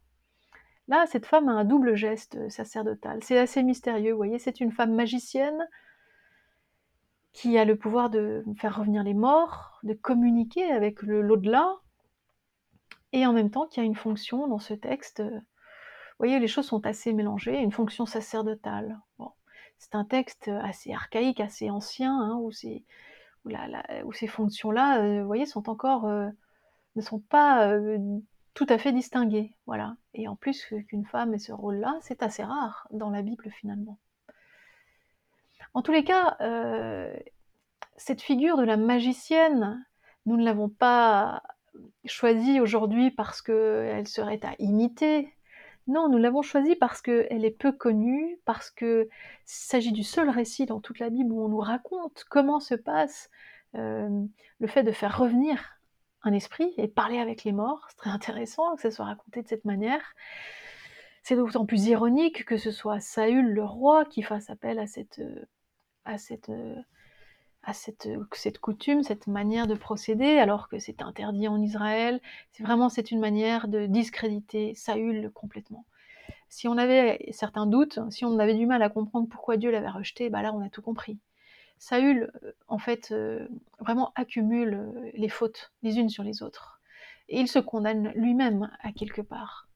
Là, cette femme a un double geste sacerdotal. C'est assez mystérieux, vous voyez, c'est une femme magicienne qui a le pouvoir de faire revenir les morts, de communiquer avec l'au-delà, et en même temps qu'il y a une fonction dans ce texte. Euh, vous voyez, les choses sont assez mélangées, une fonction sacerdotale. Bon. C'est un texte assez archaïque, assez ancien, hein, où, où, ces fonctions-là, euh, vous voyez, euh, ne sont pas tout à fait distinguées. Voilà. Et en plus qu'une femme ait ce rôle-là, c'est assez rare dans la Bible finalement. En tous les cas, cette figure de la magicienne, nous ne l'avons pas choisie aujourd'hui parce qu'elle serait à imiter. Non, nous l'avons choisie parce qu'elle est peu connue, parce qu'il s'agit du seul récit dans toute la Bible où on nous raconte comment se passe euh, le fait de faire revenir un esprit et parler avec les morts. C'est très intéressant que ça soit raconté de cette manière. C'est d'autant plus ironique que ce soit Saül le roi qui fasse appel à cette, à cette à cette, cette, coutume, cette manière de procéder, alors que c'est interdit en Israël. C'est vraiment c'est une manière de discréditer Saül complètement. Si on avait certains doutes, si on avait du mal à comprendre pourquoi Dieu l'avait rejeté, bah là on a tout compris. Saül, euh, en fait, euh, vraiment accumule euh, les fautes les unes sur les autres. Et il se condamne lui-même à quelque part.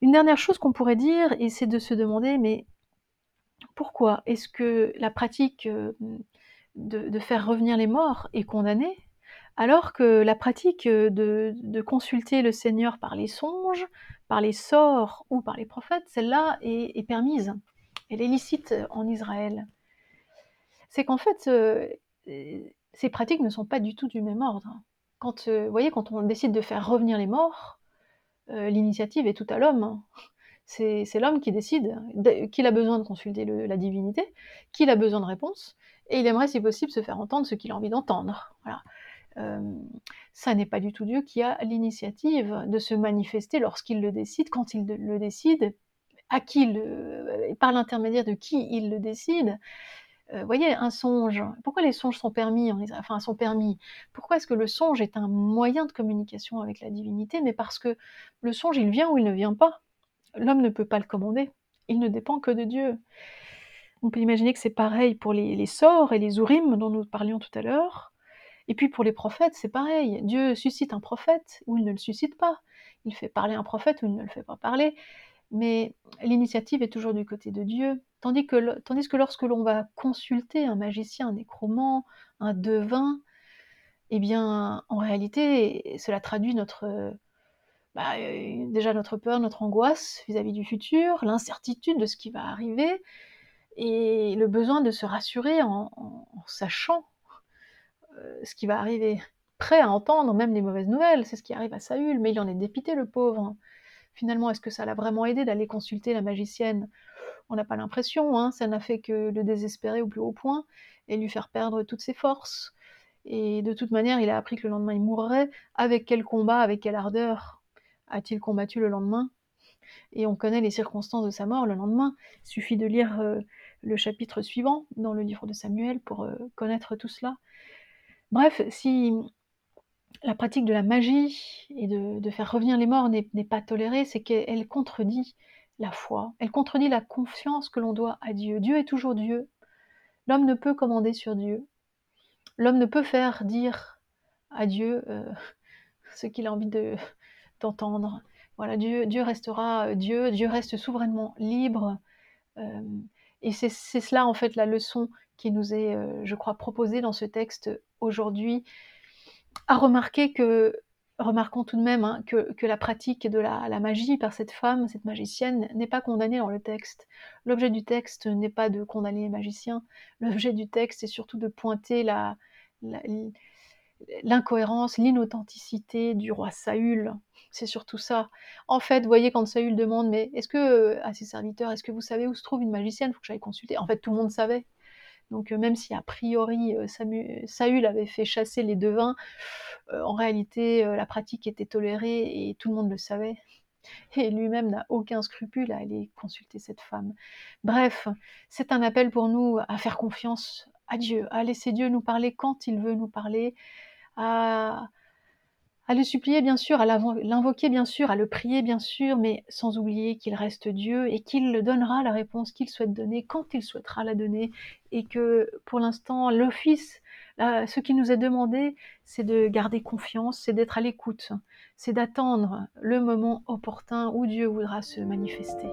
Une dernière chose qu'on pourrait dire, et c'est de se demander, mais pourquoi est-ce que la pratique de, faire revenir les morts est condamnée, alors que la pratique de, consulter le Seigneur par les songes, par les sorts ou par les prophètes, celle-là est, permise. Elle est licite en Israël. C'est qu'en fait, euh, ces pratiques ne sont pas du tout du même ordre. Quand, euh, vous voyez, quand on décide de faire revenir les morts, euh, l'initiative est tout à l'homme. C'est l'homme qui décide qu'il a besoin de consulter la divinité, qu'il a besoin de réponses, et il aimerait, si possible, se faire entendre ce qu'il a envie d'entendre. Voilà. Euh, ça n'est pas du tout Dieu qui a l'initiative de se manifester lorsqu'il le décide, quand il le décide, à qui le, par l'intermédiaire de qui il le décide. Vous euh, voyez, un songe. Pourquoi les songes sont permis Enfin, sont permis? Pourquoi est-ce que le songe est un moyen de communication avec la divinité Mais parce que le songe, il vient ou il ne vient pas? L'homme ne peut pas le commander. Il ne dépend que de Dieu. On peut imaginer que c'est pareil pour les, sorts et les ourim dont nous parlions tout à l'heure. Et puis pour les prophètes, c'est pareil. Dieu suscite un prophète ou il ne le suscite pas. Il fait parler un prophète ou il ne le fait pas parler. Mais l'initiative est toujours du côté de Dieu. Tandis que, tandis que lorsque l'on va consulter un magicien, un nécromant, un devin, eh bien, en réalité, cela traduit notre, bah, euh, déjà notre peur, notre angoisse vis-à-vis du futur, l'incertitude de ce qui va arriver, et le besoin de se rassurer en, sachant euh, ce qui va arriver. Prêt à entendre même les mauvaises nouvelles, c'est ce qui arrive à Saül, mais il en est dépité le pauvre. Finalement, est-ce que ça l'a vraiment aidé d'aller consulter la magicienne? On n'a pas l'impression, hein, ça n'a fait que le désespérer au plus haut point et lui faire perdre toutes ses forces. Et de toute manière, il a appris que le lendemain il mourrait. Avec quel combat, avec quelle ardeur? A-t-il combattu le lendemain? Et on connaît les circonstances de sa mort le lendemain. Il suffit de lire euh, le chapitre suivant dans le livre de Samuel pour euh, connaître tout cela. Bref, si la pratique de la magie et de, faire revenir les morts n'est pas tolérée, c'est qu'elle contredit la foi, elle contredit la confiance que l'on doit à Dieu. Dieu est toujours Dieu. L'homme ne peut commander sur Dieu. L'homme ne peut faire dire à Dieu euh, [LAUGHS] ce qu'il a envie d'entendre. voilà, Dieu, Dieu restera euh, Dieu, Dieu reste souverainement libre. Euh, et c'est cela en fait la leçon qui nous est, je crois, proposée dans ce texte aujourd'hui à remarquer que, remarquons tout de même hein, que, la pratique de la, magie par cette femme, cette magicienne, n'est pas condamnée dans le texte. L'objet du texte n'est pas de condamner les magiciens. L'objet du texte est surtout de pointer la, l'incohérence, l'inauthenticité du roi Saül. C'est surtout ça. En fait, vous voyez, quand Saül demande, mais est-ce que, à ses serviteurs, est-ce que vous savez où se trouve une magicienne? Il faut que j'aille consulter. En fait, tout le monde savait. Donc euh, même si a priori euh, Saül avait fait chasser les devins, euh, en réalité la pratique était tolérée et tout le monde le savait. Et lui-même n'a aucun scrupule à aller consulter cette femme. Bref, c'est un appel pour nous à faire confiance à Dieu, à laisser Dieu nous parler quand il veut nous parler, à le supplier bien sûr, à l'invoquer bien sûr, à le prier bien sûr, mais sans oublier qu'il reste Dieu et qu'il donnera la réponse qu'il souhaite donner quand il souhaitera la donner et que pour l'instant l'office, ce qui nous est demandé, c'est de garder confiance, c'est d'être à l'écoute, c'est d'attendre le moment opportun où Dieu voudra se manifester.